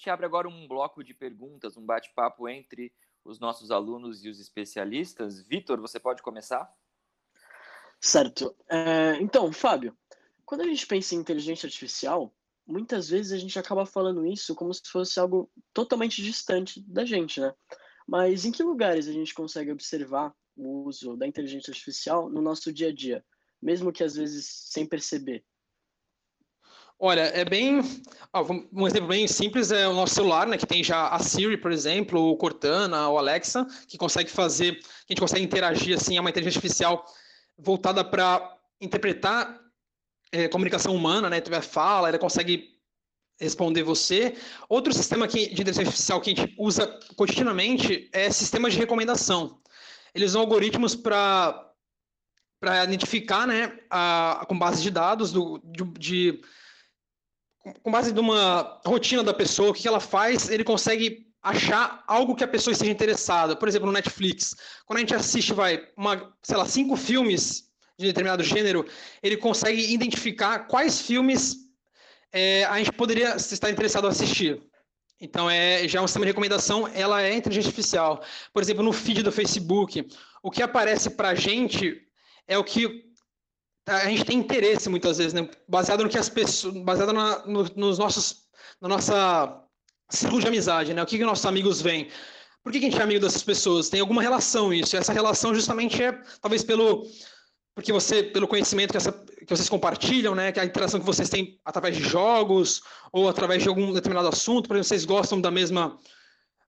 gente abre agora um bloco de perguntas, um bate-papo entre os nossos alunos e os especialistas. Vitor, você pode começar? Certo. É, então, Fábio, quando a gente pensa em inteligência artificial, muitas vezes a gente acaba falando isso como se fosse algo totalmente distante da gente, né? Mas em que lugares a gente consegue observar o uso da inteligência artificial no nosso dia a dia, mesmo que às vezes sem perceber? Olha, é bem. um exemplo bem simples é o nosso celular, né? Que tem já a Siri, por exemplo, o Cortana, o Alexa, que consegue fazer, que a gente consegue interagir assim, é uma inteligência artificial voltada para interpretar é, comunicação humana, né? Tiver fala, ela consegue responder você. Outro sistema que, de inteligência artificial que a gente usa cotidianamente é sistema de recomendação. Eles usam algoritmos para para identificar, né, a, com base de dados do, de, de com base numa rotina da pessoa, o que ela faz, ele consegue achar algo que a pessoa esteja interessada. Por exemplo, no Netflix, quando a gente assiste, vai, uma, sei lá, cinco filmes de determinado gênero, ele consegue identificar quais filmes é, a gente poderia estar interessado em assistir. Então, é já é um sistema de recomendação, ela é inteligência artificial. Por exemplo, no feed do Facebook, o que aparece para a gente é o que a gente tem interesse muitas vezes, né? Baseado no que as pessoas, baseado na, no, nos nossos, na nossa círculo de amizade, né? O que, que nossos amigos veem? Por que, que a gente é amigo dessas pessoas? Tem alguma relação isso? E essa relação justamente é talvez pelo porque você pelo conhecimento que, essa, que vocês compartilham, né? Que a interação que vocês têm através de jogos ou através de algum determinado assunto, por exemplo, vocês gostam da mesma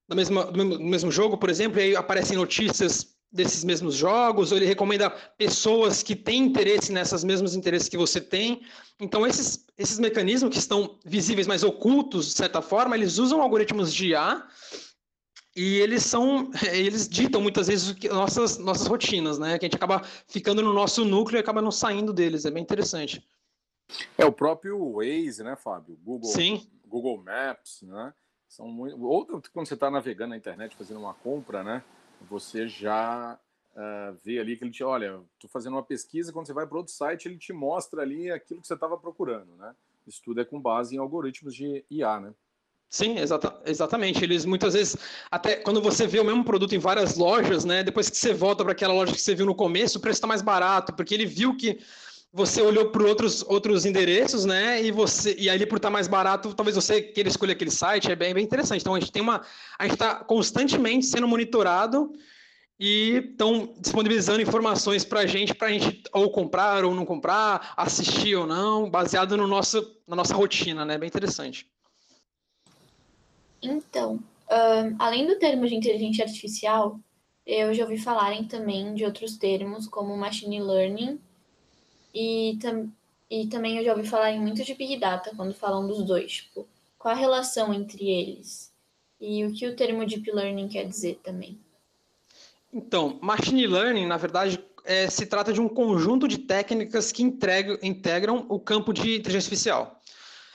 da mesma do mesmo, jogo, por exemplo, e aí aparecem notícias desses mesmos jogos, ou ele recomenda pessoas que têm interesse nessas mesmos interesses que você tem. Então, esses, esses mecanismos que estão visíveis, mas ocultos, de certa forma, eles usam algoritmos de IA e eles são, eles ditam muitas vezes nossas, nossas rotinas, né? Que a gente acaba ficando no nosso núcleo e acaba não saindo deles. É bem interessante. É o próprio Waze, né, Fábio? Google, Sim. Google Maps, né? São muito... Ou quando você está navegando na internet fazendo uma compra, né? Você já uh, vê ali que ele te, olha, estou fazendo uma pesquisa, quando você vai para outro site, ele te mostra ali aquilo que você estava procurando, né? Isso tudo é com base em algoritmos de IA, né? Sim, exata, exatamente. Eles muitas vezes, até quando você vê o mesmo produto em várias lojas, né? Depois que você volta para aquela loja que você viu no começo, o preço está mais barato, porque ele viu que você olhou para outros, outros endereços, né? E você e ali por estar tá mais barato, talvez você queira escolher aquele site, é bem, bem interessante. Então a gente tem uma. A gente está constantemente sendo monitorado e estão disponibilizando informações para a gente, para a gente ou comprar ou não comprar, assistir ou não, baseado no nosso, na nossa rotina, né? Bem interessante. Então, além do termo de inteligência artificial, eu já ouvi falarem também de outros termos, como machine learning, e, tam e também eu já ouvi falar muito de Big Data, quando falam dos dois. Tipo, qual a relação entre eles? E o que o termo Deep Learning quer dizer também? Então, Machine Learning, na verdade, é, se trata de um conjunto de técnicas que integram, integram o campo de inteligência artificial.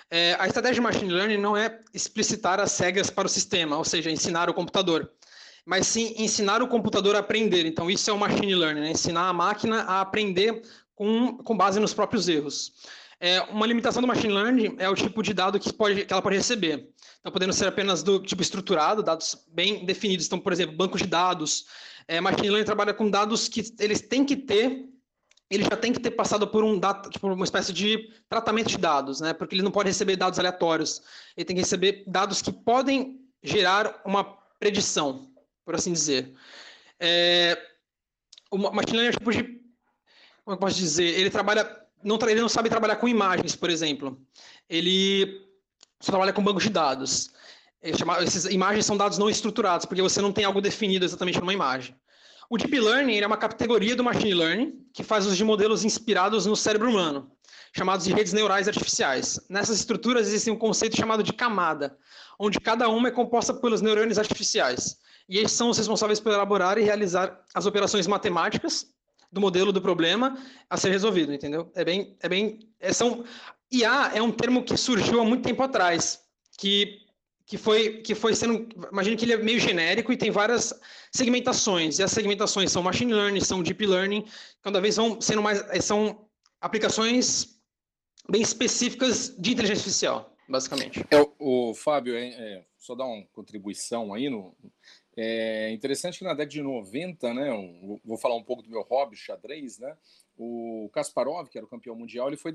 É, a estratégia de Machine Learning não é explicitar as regras para o sistema, ou seja, ensinar o computador, mas sim ensinar o computador a aprender. Então, isso é o Machine Learning, né? ensinar a máquina a aprender com, com base nos próprios erros. É, uma limitação do machine learning é o tipo de dado que, pode, que ela pode receber. Então, podendo ser apenas do tipo estruturado, dados bem definidos. Então, por exemplo, banco de dados, é, machine learning trabalha com dados que eles têm que ter, ele já tem que ter passado por um data, tipo, uma espécie de tratamento de dados, né? Porque ele não pode receber dados aleatórios. Ele tem que receber dados que podem gerar uma predição, por assim dizer. É, o machine learning é um tipo de, como eu posso dizer, ele trabalha, não, ele não sabe trabalhar com imagens, por exemplo. Ele só trabalha com bancos de dados. É essas imagens são dados não estruturados, porque você não tem algo definido exatamente numa imagem. O Deep Learning é uma categoria do Machine Learning que faz uso de modelos inspirados no cérebro humano, chamados de redes neurais artificiais. Nessas estruturas existe um conceito chamado de camada, onde cada uma é composta pelos neurônios artificiais. E eles são os responsáveis por elaborar e realizar as operações matemáticas do modelo do problema a ser resolvido, entendeu? É bem, é bem, é, são IA é um termo que surgiu há muito tempo atrás, que que foi, que foi sendo. Imagina que ele é meio genérico e tem várias segmentações. E as segmentações são machine learning, são deep learning, cada vez vão sendo mais. Eh, são aplicações bem específicas de inteligência artificial. basicamente. É, o, o Fábio, é, é, só dar uma contribuição aí no, é interessante que na década de 90, né, um, vou falar um pouco do meu hobby, xadrez, né, o Kasparov, que era o campeão mundial, ele foi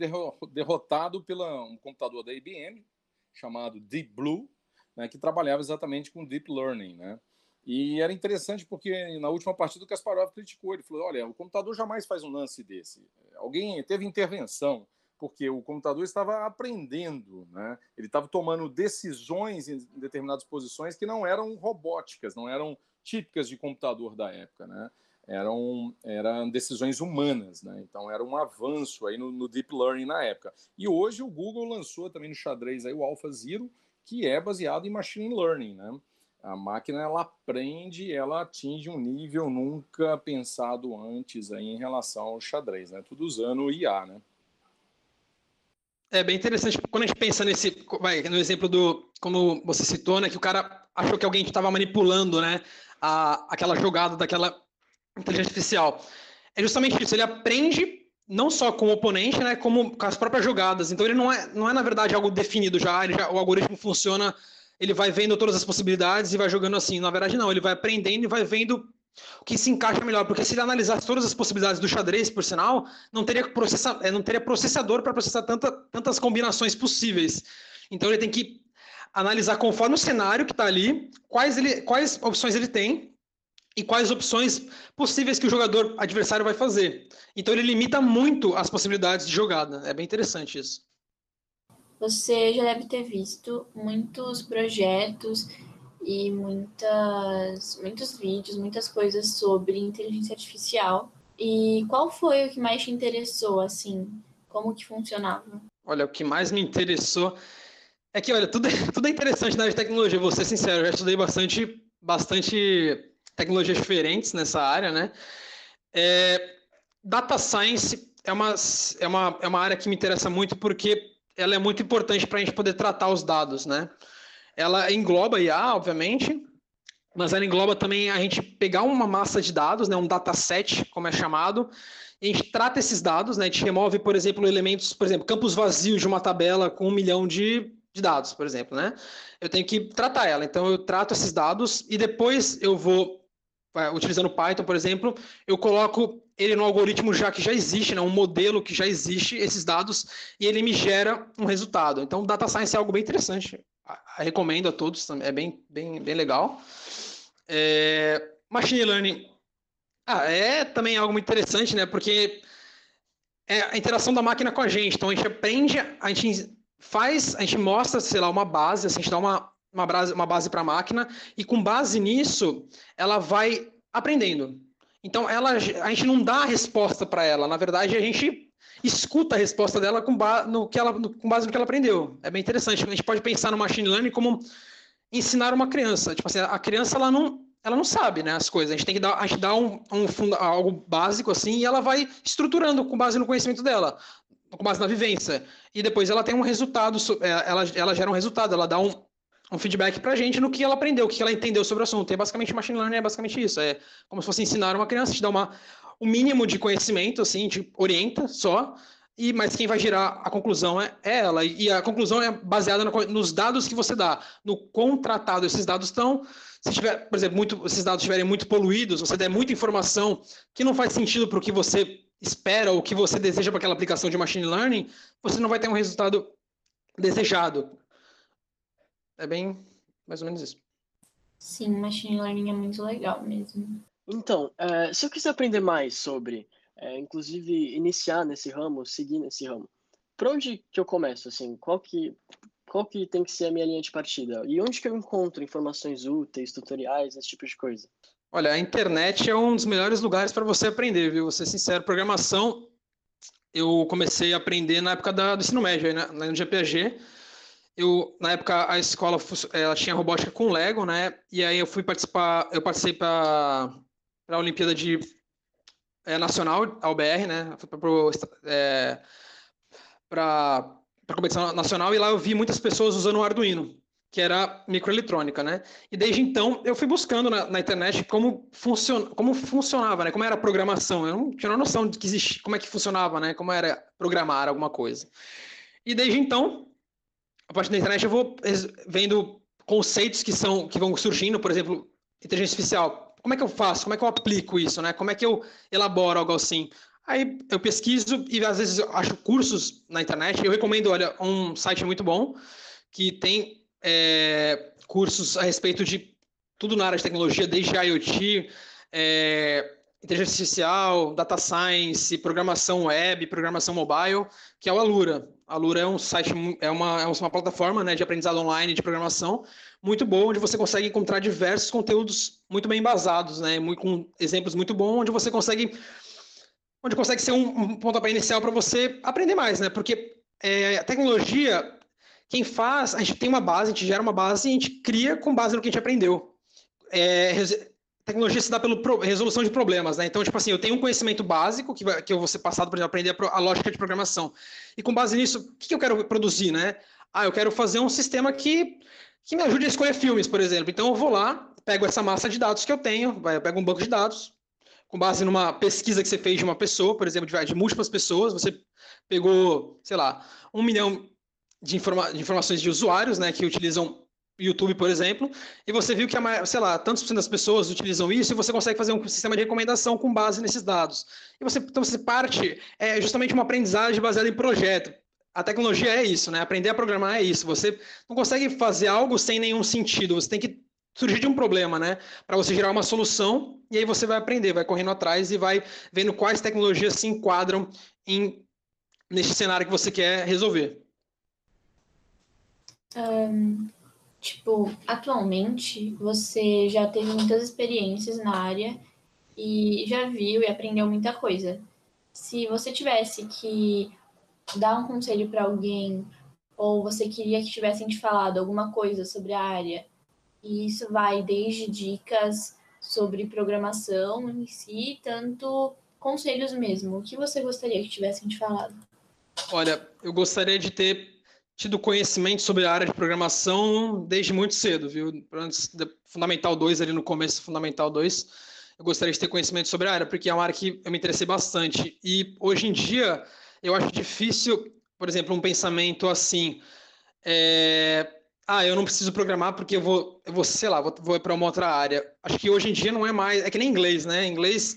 derrotado por um computador da IBM chamado Deep Blue, né, que trabalhava exatamente com Deep Learning, né, e era interessante porque na última partida o Kasparov criticou, ele falou, olha, o computador jamais faz um lance desse, alguém teve intervenção, porque o computador estava aprendendo, né? Ele estava tomando decisões em determinadas posições que não eram robóticas, não eram típicas de computador da época, né? Eram, eram decisões humanas, né? Então era um avanço aí no, no deep learning na época. E hoje o Google lançou também no xadrez aí o AlphaZero, que é baseado em machine learning, né? A máquina ela aprende, ela atinge um nível nunca pensado antes aí em relação ao xadrez, né? Tudo usando o IA, né? É bem interessante. Quando a gente pensa nesse, vai, no exemplo do, como você citou, né, que o cara achou que alguém estava manipulando, né, a, aquela jogada daquela inteligência artificial. É justamente isso. Ele aprende não só com o oponente, né, como com as próprias jogadas. Então ele não é, não é na verdade algo definido já. já o algoritmo funciona, ele vai vendo todas as possibilidades e vai jogando assim. Na verdade não. Ele vai aprendendo e vai vendo o que se encaixa melhor, porque se ele analisasse todas as possibilidades do xadrez, por sinal, não teria, processa, é, não teria processador para processar tanta, tantas combinações possíveis. Então ele tem que analisar conforme o cenário que está ali, quais, ele, quais opções ele tem e quais opções possíveis que o jogador adversário vai fazer. Então ele limita muito as possibilidades de jogada. É bem interessante isso. Você já deve ter visto muitos projetos e muitas, muitos vídeos, muitas coisas sobre inteligência artificial. E qual foi o que mais te interessou, assim? Como que funcionava? Olha, o que mais me interessou é que, olha, tudo é, tudo é interessante na área de tecnologia, vou ser sincero, eu já estudei bastante, bastante tecnologias diferentes nessa área, né? É, data Science é uma, é, uma, é uma área que me interessa muito porque ela é muito importante para a gente poder tratar os dados, né? Ela engloba IA, obviamente, mas ela engloba também a gente pegar uma massa de dados, né, um dataset, como é chamado, e a gente trata esses dados, né, a gente remove, por exemplo, elementos, por exemplo, campos vazios de uma tabela com um milhão de, de dados, por exemplo, né? Eu tenho que tratar ela, então eu trato esses dados e depois eu vou, utilizando Python, por exemplo, eu coloco ele no algoritmo já que já existe, né, um modelo que já existe, esses dados, e ele me gera um resultado. Então, data science é algo bem interessante recomendo a todos, é bem, bem, bem legal. É, machine Learning ah, é também algo muito interessante, né? Porque é a interação da máquina com a gente. Então a gente aprende, a gente faz, a gente mostra, sei lá, uma base, assim, a gente dá uma, uma base, uma base para a máquina, e com base nisso, ela vai aprendendo. Então ela, a gente não dá a resposta para ela, na verdade a gente escuta a resposta dela com, ba no que ela, no, com base no que ela aprendeu. É bem interessante. A gente pode pensar no machine learning como ensinar uma criança. Tipo assim, a criança ela não, ela não sabe né, as coisas. A gente tem que dar, a gente dá um, um algo básico assim e ela vai estruturando com base no conhecimento dela, com base na vivência. E depois ela tem um resultado, é, ela, ela gera um resultado, ela dá um, um feedback para a gente no que ela aprendeu, o que ela entendeu sobre o assunto. E é basicamente machine learning é basicamente isso. É como se fosse ensinar uma criança, te dar uma o mínimo de conhecimento, assim, te orienta só, e mas quem vai gerar a conclusão é, é ela. E a conclusão é baseada no, nos dados que você dá, no contratado esses dados estão. Se tiver, por exemplo, muito, esses dados estiverem muito poluídos, você der muita informação que não faz sentido para o que você espera ou o que você deseja para aquela aplicação de machine learning, você não vai ter um resultado desejado. É bem mais ou menos isso. Sim, machine learning é muito legal mesmo. Então, eh, se eu quiser aprender mais sobre, eh, inclusive iniciar nesse ramo, seguir nesse ramo, por onde que eu começo, assim? Qual que, qual que tem que ser a minha linha de partida? E onde que eu encontro informações úteis, tutoriais, esse tipo de coisa? Olha, a internet é um dos melhores lugares para você aprender, viu? Vou ser sincero, programação eu comecei a aprender na época da, do ensino médio, né? no GPG. Eu, na época, a escola ela tinha robótica com Lego, né? E aí eu fui participar, eu participei para para a Olimpíada de é, Nacional, a UBR, né? Para a competição nacional e lá eu vi muitas pessoas usando o Arduino, que era microeletrônica, né? E desde então eu fui buscando na, na internet como, funcion, como funcionava, né? Como era a programação. Eu não tinha noção de que existia, como é que funcionava, né? Como era programar alguma coisa. E desde então a partir da internet eu vou vendo conceitos que são que vão surgindo, por exemplo, inteligência artificial. Como é que eu faço? Como é que eu aplico isso, né? Como é que eu elaboro algo assim? Aí eu pesquiso e às vezes acho cursos na internet. Eu recomendo, olha, um site muito bom que tem é, cursos a respeito de tudo na área de tecnologia, desde IoT, é, inteligência artificial, data science, programação web, programação mobile, que é o Alura. A Alura é um site, é uma, é uma plataforma né, de aprendizado online de programação muito boa, onde você consegue encontrar diversos conteúdos muito bem embasados, né, muito, com exemplos muito bons, onde você consegue onde consegue ser um, um pontapé inicial para você aprender mais, né? Porque é, a tecnologia, quem faz, a gente tem uma base, a gente gera uma base e a gente cria com base no que a gente aprendeu. É, tecnologia se dá pela resolução de problemas, né? Então, tipo assim, eu tenho um conhecimento básico que, vai, que eu vou ser passado, exemplo, aprender a, a, lógica de programação. E com base nisso, o que, que eu quero produzir, né? Ah, eu quero fazer um sistema que, que me ajude a escolher filmes, por exemplo. Então, eu vou lá, pego essa massa de dados que eu tenho, vai, eu pego um banco de dados, com base numa pesquisa que você fez de uma pessoa, por exemplo, de, de múltiplas pessoas, você pegou, sei lá, um milhão de, informa de informações de usuários, né, que utilizam YouTube, por exemplo, e você viu que, sei lá, tantos por cento das pessoas utilizam isso e você consegue fazer um sistema de recomendação com base nesses dados. E você, então, você parte, é justamente uma aprendizagem baseada em projeto. A tecnologia é isso, né? Aprender a programar é isso. Você não consegue fazer algo sem nenhum sentido. Você tem que surgir de um problema, né? Para você gerar uma solução e aí você vai aprender, vai correndo atrás e vai vendo quais tecnologias se enquadram em nesse cenário que você quer resolver. Um, Tipo, atualmente você já teve muitas experiências na área e já viu e aprendeu muita coisa. Se você tivesse que dar um conselho para alguém ou você queria que tivessem te falado alguma coisa sobre a área, e isso vai desde dicas sobre programação em si, tanto conselhos mesmo. O que você gostaria que tivessem te falado? Olha, eu gostaria de ter tido conhecimento sobre a área de programação desde muito cedo, viu? Antes Fundamental 2, ali no começo Fundamental 2, eu gostaria de ter conhecimento sobre a área, porque é uma área que eu me interessei bastante. E hoje em dia, eu acho difícil, por exemplo, um pensamento assim. É... Ah, eu não preciso programar porque eu vou, eu vou sei lá, vou, vou para uma outra área. Acho que hoje em dia não é mais. É que nem inglês, né? Inglês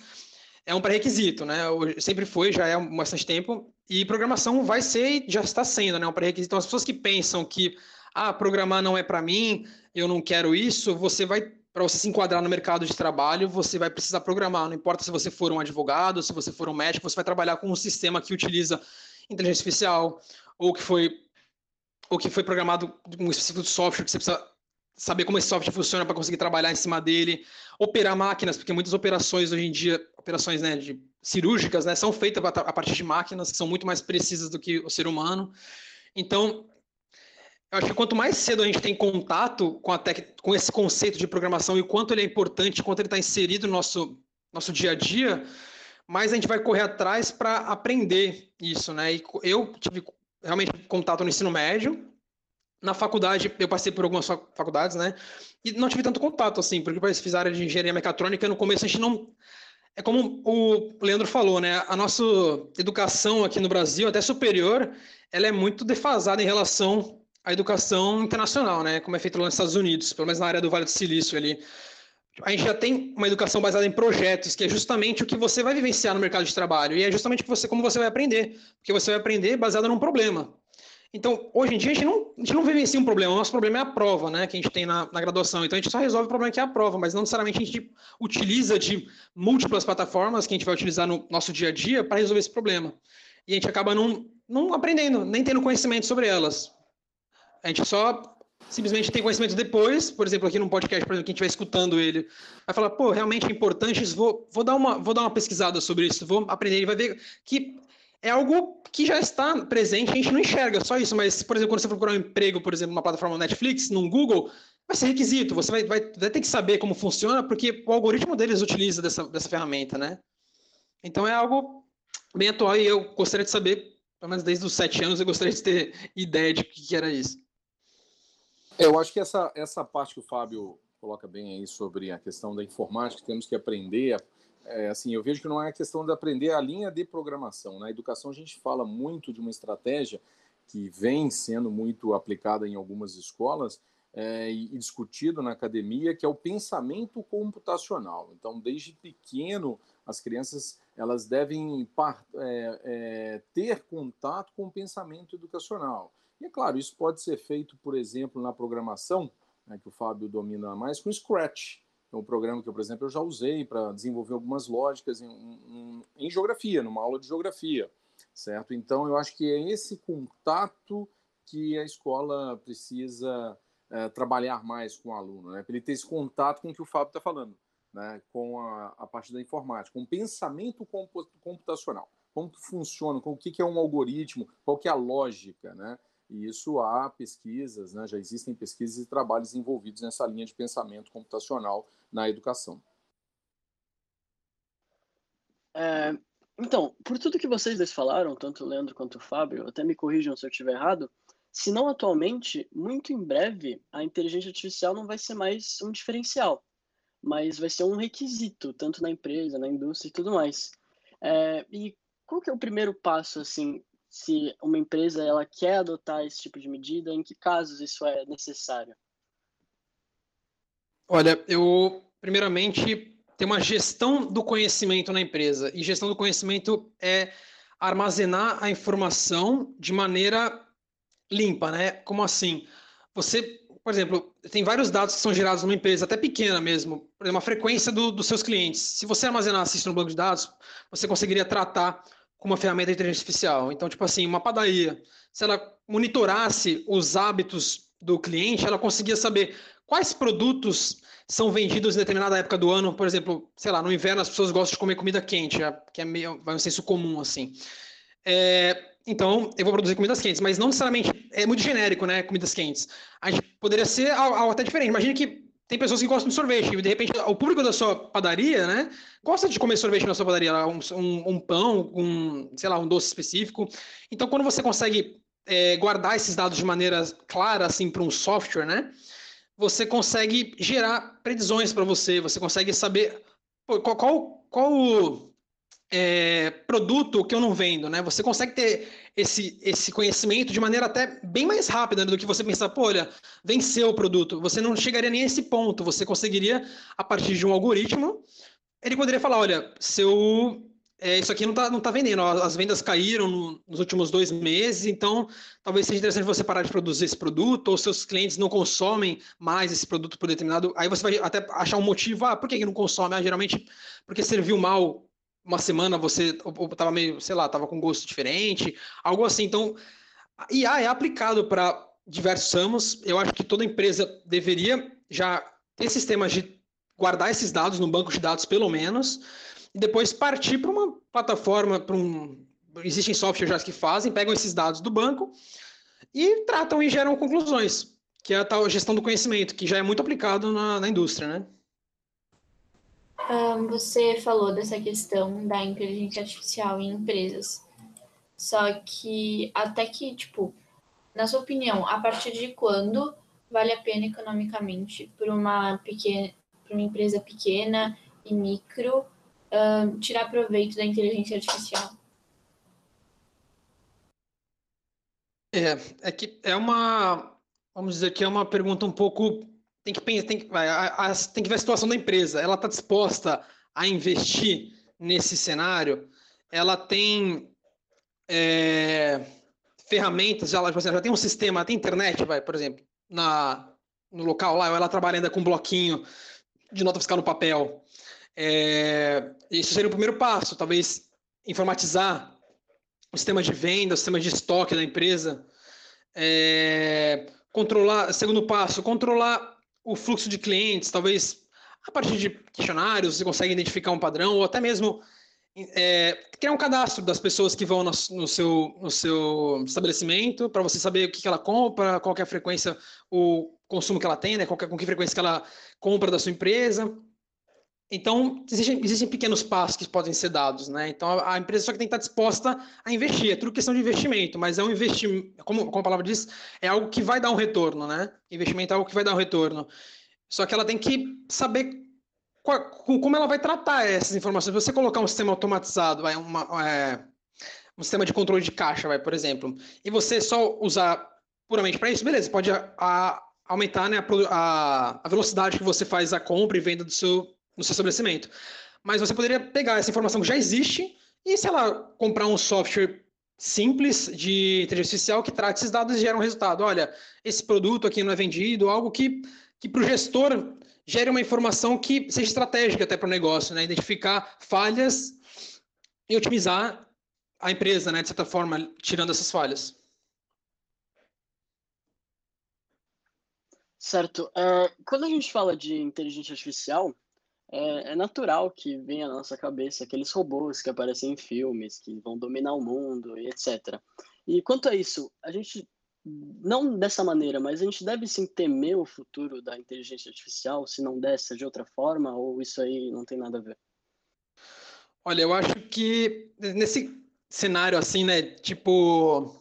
é um pré-requisito, né? Sempre foi, já é há bastante tempo. E programação vai ser, já está sendo, né, um pré-requisito. Então, as pessoas que pensam que, ah, programar não é para mim, eu não quero isso, você vai, para você se enquadrar no mercado de trabalho, você vai precisar programar. Não importa se você for um advogado, se você for um médico, você vai trabalhar com um sistema que utiliza inteligência artificial, ou que foi, ou que foi programado um específico de software que você precisa saber como esse software funciona para conseguir trabalhar em cima dele, operar máquinas, porque muitas operações hoje em dia, operações né, de cirúrgicas, né, são feitas a partir de máquinas que são muito mais precisas do que o ser humano. Então, eu acho que quanto mais cedo a gente tem contato com, a tec... com esse conceito de programação e o quanto ele é importante, quanto ele está inserido no nosso, nosso dia a dia, mais a gente vai correr atrás para aprender isso, né? E eu tive realmente contato no ensino médio, na faculdade, eu passei por algumas faculdades, né? E não tive tanto contato, assim, porque eu fiz área de engenharia mecatrônica, no começo a gente não é como o Leandro falou, né? A nossa educação aqui no Brasil, até superior, ela é muito defasada em relação à educação internacional, né? Como é feito lá nos Estados Unidos, pelo menos na área do Vale do Silício ali. A gente já tem uma educação baseada em projetos, que é justamente o que você vai vivenciar no mercado de trabalho. E é justamente você, como você vai aprender. Porque você vai aprender baseado num problema. Então, hoje em dia, a gente não, a gente não vivencia um problema, o nosso problema é a prova, né, que a gente tem na, na, graduação. Então, a gente só resolve o problema que é a prova, mas não necessariamente a gente utiliza de múltiplas plataformas que a gente vai utilizar no nosso dia a dia para resolver esse problema. E a gente acaba não, não aprendendo, nem tendo conhecimento sobre elas. A gente só simplesmente tem conhecimento depois, por exemplo, aqui no podcast, por exemplo, quem estiver escutando ele, vai falar, pô, realmente é importante, vou, vou, dar uma, vou dar uma pesquisada sobre isso, vou aprender, ele vai ver que é algo que já está presente, a gente não enxerga só isso, mas, por exemplo, quando você procurar um emprego, por exemplo, numa plataforma Netflix, num Google, vai ser requisito, você vai, vai, vai ter que saber como funciona, porque o algoritmo deles utiliza dessa, dessa ferramenta, né? Então é algo bem atual e eu gostaria de saber, pelo menos desde os sete anos, eu gostaria de ter ideia de o que era isso. Eu acho que essa, essa parte que o Fábio coloca bem aí sobre a questão da informática, temos que aprender a é, assim, eu vejo que não é questão de aprender a linha de programação. Na educação, a gente fala muito de uma estratégia que vem sendo muito aplicada em algumas escolas é, e, e discutido na academia, que é o pensamento computacional. Então, desde pequeno, as crianças elas devem é, é, ter contato com o pensamento educacional. E é claro, isso pode ser feito, por exemplo, na programação, né, que o Fábio domina mais, com Scratch. É um programa que, por exemplo, eu já usei para desenvolver algumas lógicas em, em, em, geografia, numa aula de geografia, certo? Então, eu acho que é esse contato que a escola precisa é, trabalhar mais com o aluno, né? Para ele ter esse contato com o que o Fábio está falando, né? Com a, a, parte da informática, com o pensamento computacional, como que funciona, com o que, que é um algoritmo, qual que é a lógica, né? E isso há pesquisas, né? já existem pesquisas e trabalhos envolvidos nessa linha de pensamento computacional na educação. É, então, por tudo que vocês dois falaram, tanto o Leandro quanto o Fábio, até me corrijam se eu estiver errado, se não atualmente, muito em breve, a inteligência artificial não vai ser mais um diferencial, mas vai ser um requisito, tanto na empresa, na indústria e tudo mais. É, e qual que é o primeiro passo, assim, se uma empresa ela quer adotar esse tipo de medida, em que casos isso é necessário? Olha, eu primeiramente tem uma gestão do conhecimento na empresa e gestão do conhecimento é armazenar a informação de maneira limpa, né? Como assim? Você, por exemplo, tem vários dados que são gerados numa empresa, até pequena mesmo, por exemplo, a frequência do, dos seus clientes. Se você armazenasse isso no banco de dados, você conseguiria tratar com uma ferramenta de inteligência artificial. Então, tipo assim, uma padaria, se ela monitorasse os hábitos do cliente, ela conseguia saber quais produtos são vendidos em determinada época do ano. Por exemplo, sei lá, no inverno as pessoas gostam de comer comida quente, que é meio, vai um senso comum, assim. É, então, eu vou produzir comidas quentes, mas não necessariamente é muito genérico, né? Comidas quentes. A gente poderia ser algo até diferente. Imagina que tem pessoas que gostam de sorvete, e de repente o público da sua padaria, né, gosta de comer sorvete na sua padaria, um, um, um pão, um, sei lá, um doce específico. Então, quando você consegue é, guardar esses dados de maneira clara, assim, para um software, né, você consegue gerar previsões para você, você consegue saber qual, qual, qual é, produto que eu não vendo, né? Você consegue ter esse, esse conhecimento de maneira até bem mais rápida do que você pensar, pô, olha, venceu o produto. Você não chegaria nem a esse ponto. Você conseguiria, a partir de um algoritmo, ele poderia falar, olha, seu é, isso aqui não está não tá vendendo, as vendas caíram no, nos últimos dois meses, então talvez seja interessante você parar de produzir esse produto, ou seus clientes não consomem mais esse produto por determinado. Aí você vai até achar um motivo, ah, por que, que não consome? Ah, geralmente porque serviu mal uma semana você estava meio, sei lá, estava com gosto diferente, algo assim. Então, IA é aplicado para diversos ramos. Eu acho que toda empresa deveria já ter sistemas de guardar esses dados no banco de dados, pelo menos, e depois partir para uma plataforma, para um. Existem softwares já que fazem, pegam esses dados do banco e tratam e geram conclusões, que é a tal gestão do conhecimento, que já é muito aplicado na, na indústria, né? Um, você falou dessa questão da inteligência artificial em empresas. Só que até que, tipo, na sua opinião, a partir de quando vale a pena economicamente para uma pequena, para uma empresa pequena e micro um, tirar proveito da inteligência artificial? É, é que é uma, vamos dizer que é uma pergunta um pouco tem que pensar, tem que, a, a, tem que ver a situação da empresa. Ela está disposta a investir nesse cenário? Ela tem é, ferramentas, ela, tipo assim, já tem um sistema, tem internet, vai, por exemplo, na, no local lá, ela trabalha ainda com um bloquinho de nota fiscal no papel. É, isso seria o primeiro passo, talvez informatizar o sistema de venda, o sistema de estoque da empresa. É, controlar, segundo passo, controlar o fluxo de clientes, talvez a partir de questionários você consegue identificar um padrão, ou até mesmo é, criar um cadastro das pessoas que vão no, no seu, no seu estabelecimento, para você saber o que, que ela compra, qual é a frequência, o consumo que ela tem, né, qual é, com que frequência que ela compra da sua empresa. Então, existem, existem, pequenos passos que podem ser dados, né? Então, a, empresa só que tem que estar disposta a investir. É tudo questão de investimento, mas é um investimento, como, como a palavra diz, é algo que vai dar um retorno, né? Investimento é algo que vai dar um retorno. Só que ela tem que saber qual, como ela vai tratar essas informações. Você colocar um sistema automatizado, uma, é, um sistema de controle de caixa, vai, por exemplo, e você só usar puramente para isso, beleza, pode a, a, aumentar né, a, a, velocidade que você faz a compra e venda do seu, do seu estabelecimento. Mas você poderia pegar essa informação que já existe e, sei lá, comprar um software simples de inteligência artificial que trate esses dados e gera um resultado. Olha, esse produto aqui não é vendido, algo que, que para o gestor gere uma informação que seja estratégica até para o negócio, né? Identificar falhas e otimizar a empresa, né? De certa forma, tirando essas falhas. Certo. Uh, quando a gente fala de inteligência artificial, é, é, natural que venha à nossa cabeça aqueles robôs que aparecem em filmes, que vão dominar o mundo e etc. E quanto a isso, a gente, não dessa maneira, mas a gente deve sim temer o futuro da inteligência artificial, se não dessa de outra forma, ou isso aí não tem nada a ver? Olha, eu acho que nesse cenário assim, né, tipo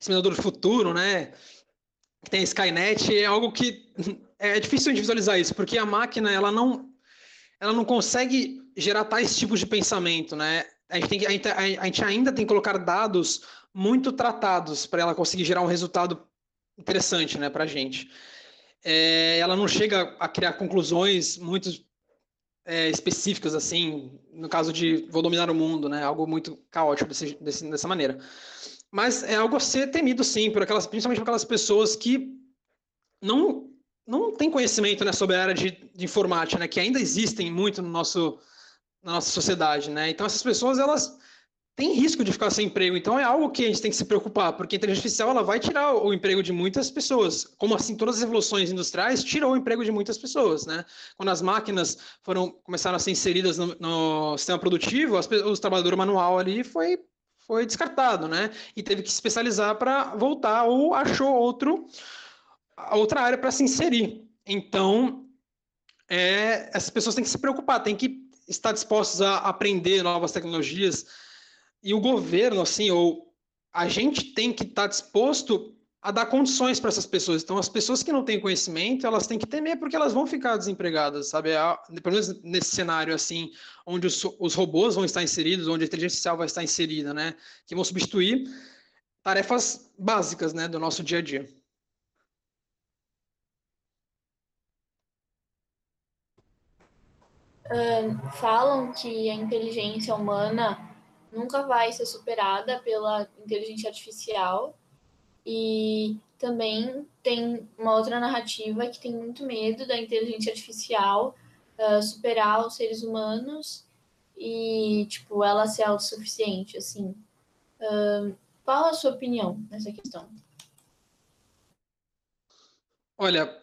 Exterminador do Futuro, né, que tem a Skynet, é algo que é difícil de visualizar isso, porque a máquina, ela não ela não consegue gerar tais tipos de pensamento, né? A gente, tem a gente, a gente ainda tem que colocar dados muito tratados para ela conseguir gerar um resultado interessante, né, para a gente. É, ela não chega a criar conclusões muito é, específicas, assim, no caso de vou dominar o mundo, né, algo muito caótico desse, desse, dessa maneira. Mas é algo a ser temido, sim, por aquelas, principalmente por aquelas pessoas que não não tem conhecimento né, sobre a área de, de, informática, né, que ainda existem muito no nosso, na nossa sociedade. Né? Então, essas pessoas elas têm risco de ficar sem emprego. Então, é algo que a gente tem que se preocupar, porque a inteligência artificial ela vai tirar o emprego de muitas pessoas. Como assim, todas as revoluções industriais tirou o emprego de muitas pessoas. Né? Quando as máquinas foram começaram a ser inseridas no, no sistema produtivo, as, os trabalhadores manual ali foi foi descartado, né? E teve que se especializar para voltar ou achou outro outra área para se inserir. Então, é, essas pessoas têm que se preocupar, têm que estar dispostas a aprender novas tecnologias. E o governo, assim, ou a gente tem que estar disposto a dar condições para essas pessoas. Então, as pessoas que não têm conhecimento, elas têm que temer porque elas vão ficar desempregadas, sabe? Pelo menos nesse cenário, assim, onde os, os robôs vão estar inseridos, onde a inteligência artificial vai estar inserida, né? Que vão substituir tarefas básicas, né, do nosso dia a dia. Uh, falam que a inteligência humana nunca vai ser superada pela inteligência artificial e também tem uma outra narrativa que tem muito medo da inteligência artificial uh, superar os seres humanos e tipo ela ser autossuficiente assim. Uh, qual a sua opinião nessa questão. Olha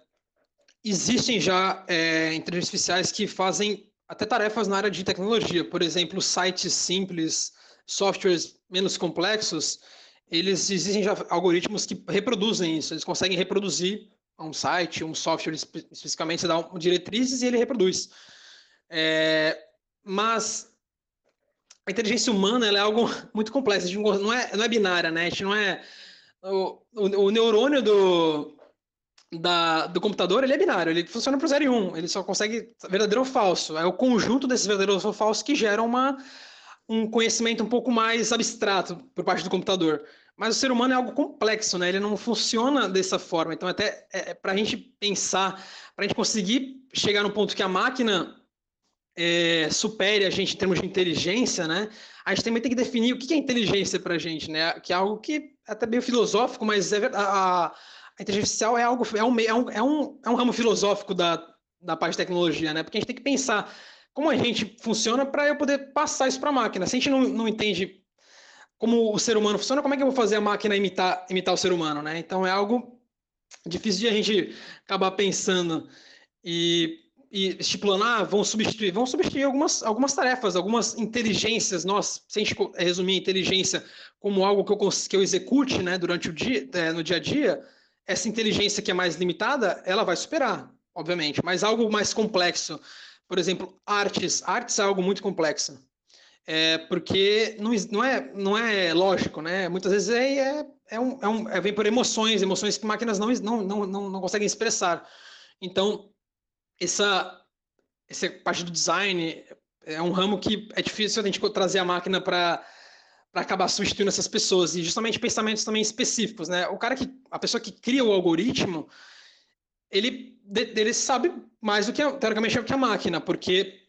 existem já é, inteligências artificiais que fazem até tarefas na área de tecnologia, por exemplo, sites simples, softwares menos complexos, eles existem já algoritmos que reproduzem isso, eles conseguem reproduzir um site, um software especificamente, você dá diretrizes e ele reproduz. É, mas a inteligência humana é algo muito complexo, não é, não é binária, né? A gente não é. O, o, o neurônio do, da, do computador ele é binário, ele funciona para o 0 e 1, um, ele só consegue verdadeiro ou falso. É o conjunto desses verdadeiros ou falsos que gera uma, um conhecimento um pouco mais abstrato por parte do computador. Mas o ser humano é algo complexo, né? Ele não funciona dessa forma. Então, até é, é para a gente pensar, para a gente conseguir chegar no ponto que a máquina é, supere a gente em termos de inteligência, né? A gente também tem que definir o que é inteligência para a gente, né? Que é algo que é até meio filosófico, mas é, a, a inteligência artificial é algo, é um, é um, é um, é um ramo filosófico da, da parte de tecnologia, né? Porque a gente tem que pensar como a gente funciona para eu poder passar isso para a máquina. Se a gente não, não entende como o ser humano funciona, como é que eu vou fazer a máquina imitar, imitar o ser humano, né? Então é algo difícil de a gente acabar pensando e, e estipulando, ah, vão substituir, vão substituir algumas, algumas tarefas, algumas inteligências. Nós, se a gente resumir a inteligência como algo que eu, que eu execute, né, durante o dia, é, no dia a dia, essa inteligência que é mais limitada, ela vai superar, obviamente, mas algo mais complexo, por exemplo, artes, artes é algo muito complexo, é, porque não, não, é, não é lógico, né? Muitas vezes é, é, é, um, é, um, é vem por emoções, emoções que máquinas não, não, não, não, não conseguem expressar. Então, essa, essa parte do design é um ramo que é difícil a gente trazer a máquina para para acabar substituindo essas pessoas e justamente pensamentos também específicos, né? O cara que a pessoa que cria o algoritmo, ele ele sabe mais do que teoricamente que a máquina, porque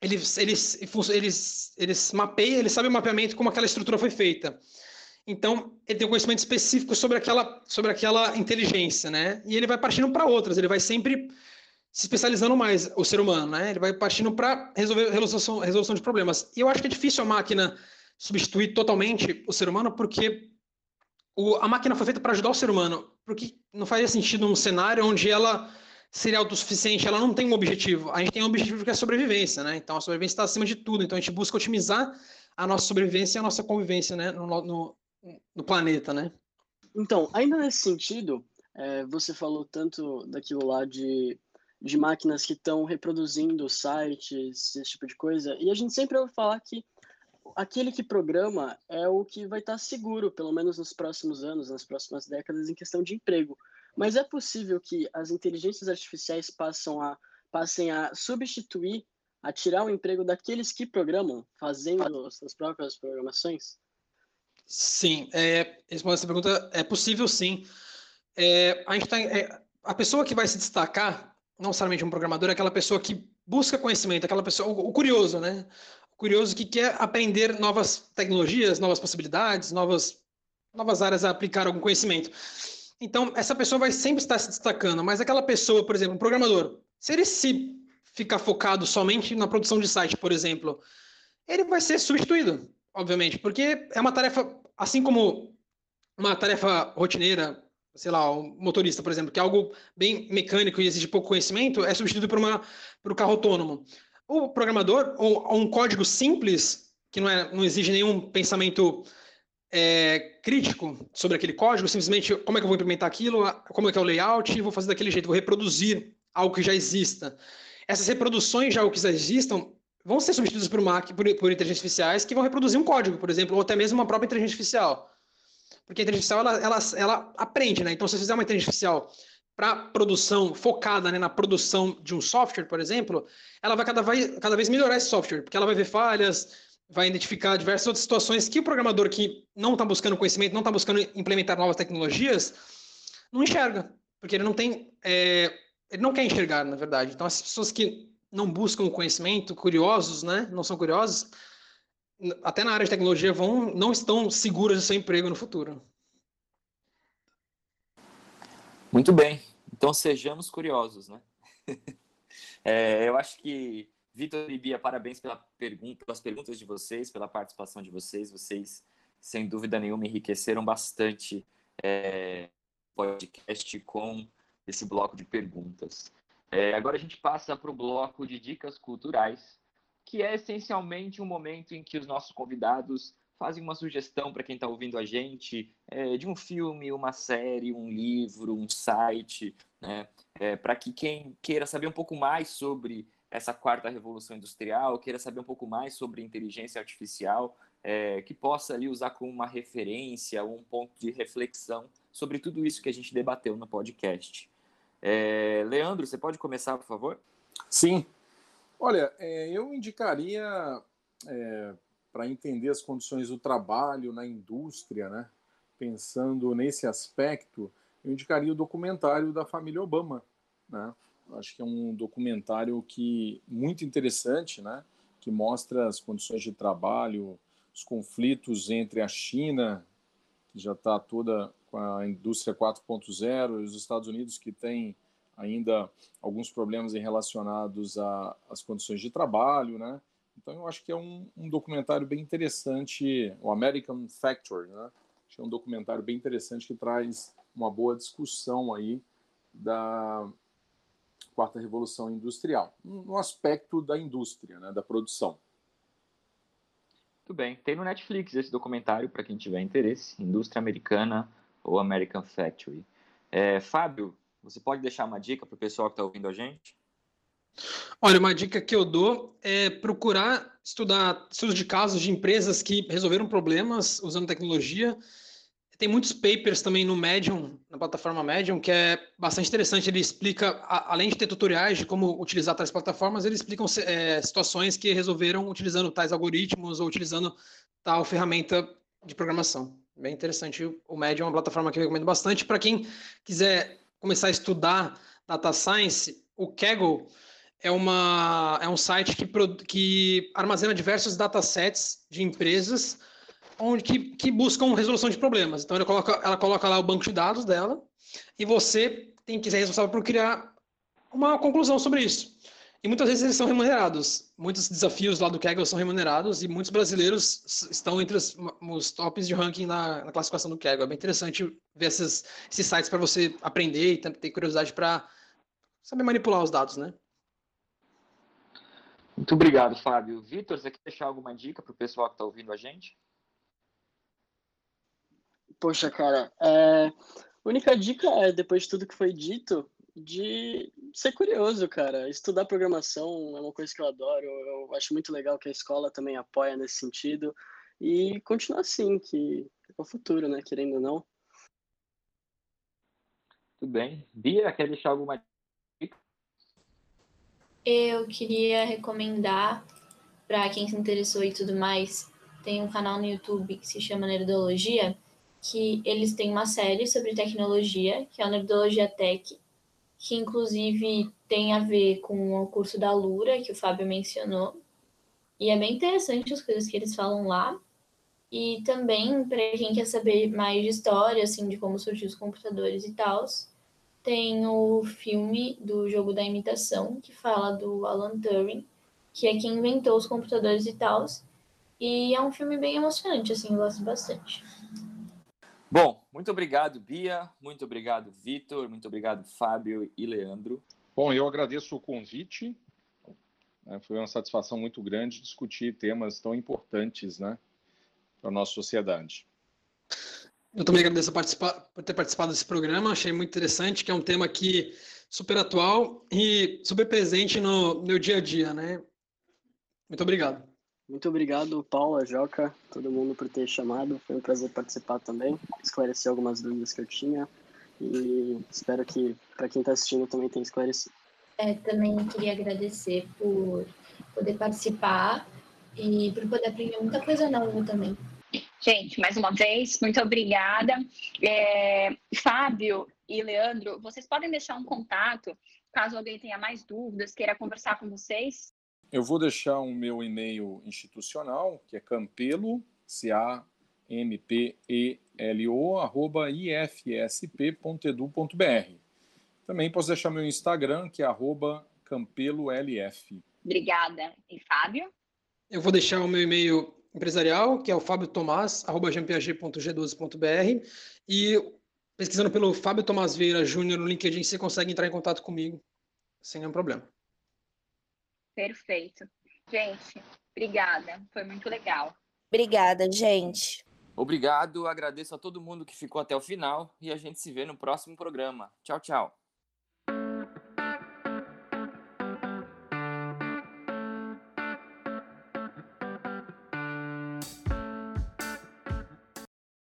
eles eles eles eles mapeiam, ele sabe o mapeamento como aquela estrutura foi feita. Então, ele tem um conhecimento específico sobre aquela sobre aquela inteligência, né? E ele vai partindo para outras, ele vai sempre se especializando mais o ser humano, né? Ele vai partindo para resolver resolução, resolução de problemas. E eu acho que é difícil a máquina substituir totalmente o ser humano, porque o, a máquina foi feita para ajudar o ser humano. Porque não faria sentido um cenário onde ela seria autossuficiente, ela não tem um objetivo. A gente tem um objetivo que é a sobrevivência, né? Então a sobrevivência está acima de tudo. Então a gente busca otimizar a nossa sobrevivência e a nossa convivência, né? No, no, no planeta, né? Então, ainda nesse sentido, é, você falou tanto daquilo lá de, de máquinas que estão reproduzindo sites, esse tipo de coisa, e a gente sempre ouve falar que aquele que programa é o que vai estar seguro, pelo menos nos próximos anos, nas próximas décadas, em questão de emprego. Mas é possível que as inteligências artificiais passam a, passem a substituir, a tirar o emprego daqueles que programam, fazendo suas próprias programações? Sim, é, respondendo essa pergunta, é possível sim. É, a, gente tá, é, a pessoa que vai se destacar, não necessariamente um programador, é aquela pessoa que busca conhecimento, aquela pessoa, o, o curioso, né? Curioso que quer aprender novas tecnologias, novas possibilidades, novas, novas áreas a aplicar algum conhecimento. Então, essa pessoa vai sempre estar se destacando, mas aquela pessoa, por exemplo, um programador, se ele se ficar focado somente na produção de site, por exemplo, ele vai ser substituído, obviamente, porque é uma tarefa, assim como uma tarefa rotineira, sei lá, um motorista, por exemplo, que é algo bem mecânico e exige pouco conhecimento, é substituído por, uma, por um carro autônomo. O programador, ou um código simples, que não, é, não exige nenhum pensamento é, crítico sobre aquele código, simplesmente como é que eu vou implementar aquilo, como é que é o layout, vou fazer daquele jeito, vou reproduzir algo que já exista. Essas reproduções de algo que já existam vão ser substituídas por, uma, por, por inteligências artificiais que vão reproduzir um código, por exemplo, ou até mesmo uma própria inteligência artificial. Porque a inteligência artificial, ela, ela, ela aprende, né? Então, se você fizer uma inteligência artificial para produção focada né, na produção de um software, por exemplo, ela vai cada vez, cada vez melhorar esse software, porque ela vai ver falhas, vai identificar diversas outras situações que o programador que não está buscando conhecimento, não está buscando implementar novas tecnologias, não enxerga, porque ele não tem, é, ele não quer enxergar, na verdade. Então, as pessoas que não buscam o conhecimento, curiosos, né, não são curiosos, até na área de tecnologia vão, não estão seguras do seu emprego no futuro. Muito bem. Então sejamos curiosos, né? é, eu acho que Vitor e Bia, parabéns pela pergunta, pelas perguntas de vocês, pela participação de vocês. Vocês, sem dúvida nenhuma, enriqueceram bastante é, podcast com esse bloco de perguntas. É, agora a gente passa para o bloco de dicas culturais, que é essencialmente um momento em que os nossos convidados fazem uma sugestão para quem está ouvindo a gente é, de um filme, uma série, um livro, um site, né? É, para que quem queira saber um pouco mais sobre essa quarta revolução industrial, queira saber um pouco mais sobre inteligência artificial, é, que possa ali usar como uma referência, um ponto de reflexão sobre tudo isso que a gente debateu no podcast. É, Leandro, você pode começar, por favor? Sim. Olha, é, eu indicaria é, para entender as condições do trabalho na indústria, né? pensando nesse aspecto, eu indicaria o documentário da família Obama. Né? Acho que é um documentário que muito interessante, né? que mostra as condições de trabalho, os conflitos entre a China, que já está toda com a indústria 4.0, e os Estados Unidos, que tem ainda alguns problemas relacionados às condições de trabalho, né? Então eu acho que é um, um documentário bem interessante, o American Factory, né? Acho que é um documentário bem interessante que traz uma boa discussão aí da quarta revolução industrial, no aspecto da indústria, né, da produção. Muito bem. Tem no Netflix esse documentário para quem tiver interesse, Indústria Americana ou American Factory. É, Fábio, você pode deixar uma dica para o pessoal que está ouvindo a gente? Olha, uma dica que eu dou é procurar estudar estudos de casos de empresas que resolveram problemas usando tecnologia. Tem muitos papers também no Medium, na plataforma Medium, que é bastante interessante. Ele explica, além de ter tutoriais de como utilizar tais plataformas, ele explica é, situações que resolveram utilizando tais algoritmos ou utilizando tal ferramenta de programação. Bem interessante. O Medium é uma plataforma que eu recomendo bastante. Para quem quiser começar a estudar data science, o Kaggle é, uma, é um site que, que armazena diversos datasets de empresas onde, que, que buscam resolução de problemas. Então, ela coloca, ela coloca lá o banco de dados dela e você tem que ser responsável por criar uma conclusão sobre isso. E muitas vezes eles são remunerados. Muitos desafios lá do Kaggle são remunerados e muitos brasileiros estão entre os, os tops de ranking na, na, classificação do Kaggle. É bem interessante ver esses, esses sites para você aprender e ter curiosidade para saber manipular os dados, né? Muito obrigado, Fábio. Vitor, você quer deixar alguma dica para o pessoal que está ouvindo a gente? Poxa, cara, é... a única dica é, depois de tudo que foi dito, de ser curioso, cara. Estudar programação é uma coisa que eu adoro. Eu acho muito legal que a escola também apoia nesse sentido. E continuar assim, que é o futuro, né? Querendo ou não. Tudo bem. Bia, quer deixar alguma eu queria recomendar para quem se interessou e tudo mais, tem um canal no YouTube que se chama Nerdologia, que eles têm uma série sobre tecnologia, que é a Nerdologia Tech, que inclusive tem a ver com o curso da Lura, que o Fábio mencionou. E é bem interessante as coisas que eles falam lá. E também, para quem quer saber mais de história, assim, de como surgiu os computadores e tal, tem o filme do jogo da imitação, que fala do Alan Turing, que é quem inventou os computadores e tal. E é um filme bem emocionante, assim, eu gosto bastante. Bom, muito obrigado, Bia. Muito obrigado, Vitor. Muito obrigado, Fábio e Leandro. Bom, eu agradeço o convite. É, foi uma satisfação muito grande discutir temas tão importantes né, para a nossa sociedade. Eu também agradeço por ter participado desse programa, achei muito interessante, que é um tema aqui super atual e super presente no meu dia a dia, né? Muito obrigado. Muito obrigado, Paula, Joca, todo mundo por ter chamado. Foi um prazer participar também, esclarecer algumas dúvidas que eu tinha e espero que para quem está assistindo também tenha esclarecido. É, também queria agradecer por poder participar e por poder aprender muita coisa nova também. Gente, mais uma vez, muito obrigada. É, Fábio e Leandro, vocês podem deixar um contato caso alguém tenha mais dúvidas, queira conversar com vocês? Eu vou deixar o meu e-mail institucional, que é campelo, C-A-M-P-E-L-O, arroba ifsp.edu.br. Também posso deixar meu Instagram, que é arroba campelolf. Obrigada. E Fábio? Eu vou deixar o meu e-mail empresarial, que é o Fábio Tomás, arroba gmpag.g12.br, e pesquisando pelo Fábio Tomás Vieira Júnior no LinkedIn, você consegue entrar em contato comigo sem nenhum problema. Perfeito. Gente, obrigada. Foi muito legal. Obrigada, gente. Obrigado, agradeço a todo mundo que ficou até o final e a gente se vê no próximo programa. Tchau, tchau.